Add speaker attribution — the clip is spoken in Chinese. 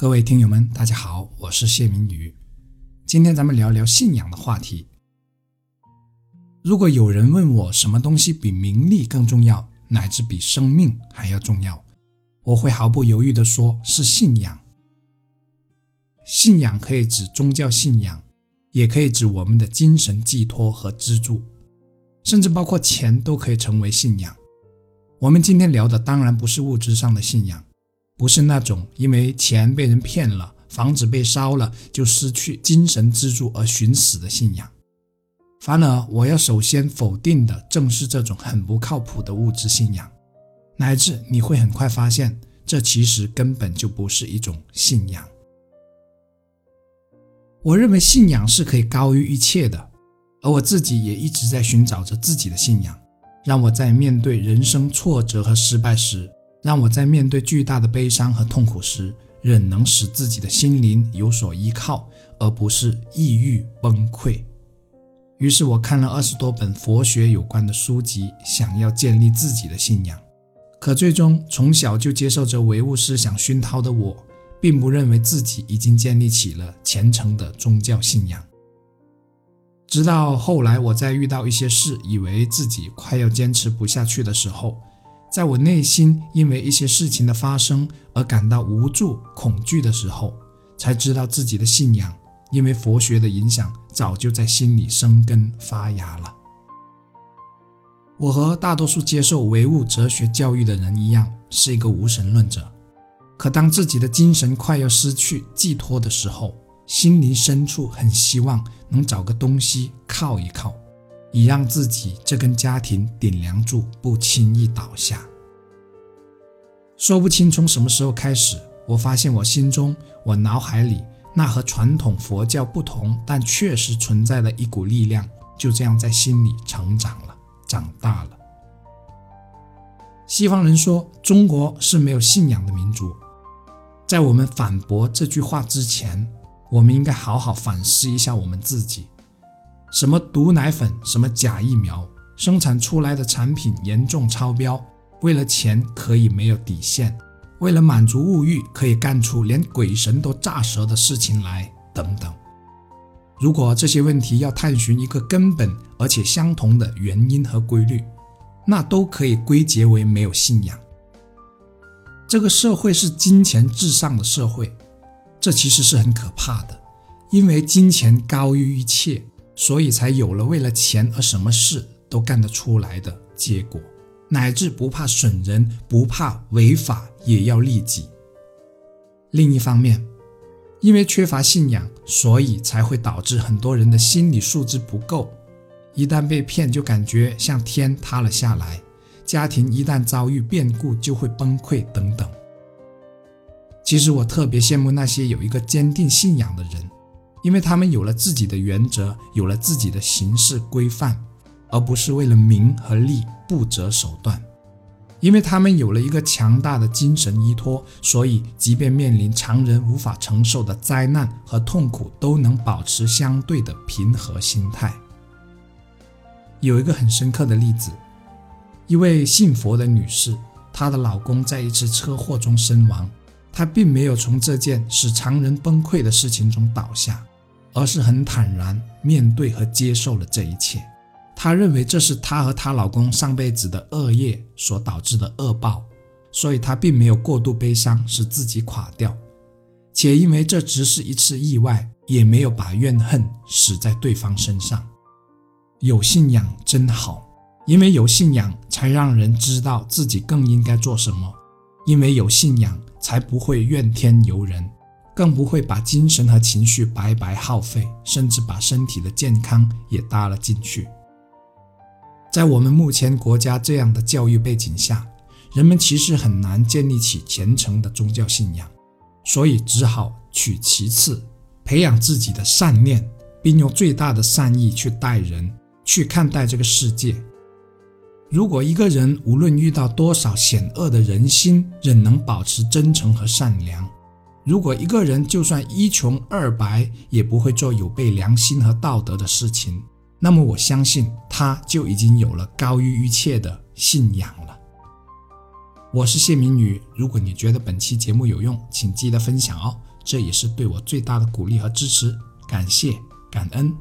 Speaker 1: 各位听友们，大家好，我是谢明宇。今天咱们聊聊信仰的话题。如果有人问我什么东西比名利更重要，乃至比生命还要重要，我会毫不犹豫地说是信仰。信仰可以指宗教信仰，也可以指我们的精神寄托和支柱，甚至包括钱都可以成为信仰。我们今天聊的当然不是物质上的信仰。不是那种因为钱被人骗了、房子被烧了就失去精神支柱而寻死的信仰。反而，我要首先否定的正是这种很不靠谱的物质信仰，乃至你会很快发现，这其实根本就不是一种信仰。我认为信仰是可以高于一切的，而我自己也一直在寻找着自己的信仰，让我在面对人生挫折和失败时。让我在面对巨大的悲伤和痛苦时，仍能使自己的心灵有所依靠，而不是抑郁崩溃。于是我看了二十多本佛学有关的书籍，想要建立自己的信仰。可最终，从小就接受着唯物思想熏陶的我，并不认为自己已经建立起了虔诚的宗教信仰。直到后来，我在遇到一些事，以为自己快要坚持不下去的时候。在我内心因为一些事情的发生而感到无助、恐惧的时候，才知道自己的信仰因为佛学的影响早就在心里生根发芽了。我和大多数接受唯物哲学教育的人一样，是一个无神论者。可当自己的精神快要失去寄托的时候，心灵深处很希望能找个东西靠一靠。以让自己这根家庭顶梁柱不轻易倒下。说不清从什么时候开始，我发现我心中、我脑海里那和传统佛教不同，但确实存在的一股力量，就这样在心里成长了、长大了。西方人说中国是没有信仰的民族，在我们反驳这句话之前，我们应该好好反思一下我们自己。什么毒奶粉，什么假疫苗，生产出来的产品严重超标，为了钱可以没有底线，为了满足物欲可以干出连鬼神都炸舌的事情来，等等。如果这些问题要探寻一个根本而且相同的原因和规律，那都可以归结为没有信仰。这个社会是金钱至上的社会，这其实是很可怕的，因为金钱高于一切。所以才有了为了钱而什么事都干得出来的结果，乃至不怕损人、不怕违法也要利己。另一方面，因为缺乏信仰，所以才会导致很多人的心理素质不够，一旦被骗就感觉像天塌了下来，家庭一旦遭遇变故就会崩溃等等。其实我特别羡慕那些有一个坚定信仰的人。因为他们有了自己的原则，有了自己的行事规范，而不是为了名和利不择手段。因为他们有了一个强大的精神依托，所以即便面临常人无法承受的灾难和痛苦，都能保持相对的平和心态。有一个很深刻的例子：一位信佛的女士，她的老公在一次车祸中身亡，她并没有从这件使常人崩溃的事情中倒下。而是很坦然面对和接受了这一切。她认为这是她和她老公上辈子的恶业所导致的恶报，所以她并没有过度悲伤，使自己垮掉。且因为这只是一次意外，也没有把怨恨使在对方身上。有信仰真好，因为有信仰才让人知道自己更应该做什么，因为有信仰才不会怨天尤人。更不会把精神和情绪白白耗费，甚至把身体的健康也搭了进去。在我们目前国家这样的教育背景下，人们其实很难建立起虔诚的宗教信仰，所以只好取其次，培养自己的善念，并用最大的善意去待人，去看待这个世界。如果一个人无论遇到多少险恶的人心，仍能保持真诚和善良。如果一个人就算一穷二白，也不会做有悖良心和道德的事情，那么我相信他就已经有了高于一切的信仰了。我是谢明宇，如果你觉得本期节目有用，请记得分享哦。这也是对我最大的鼓励和支持。感谢，感恩。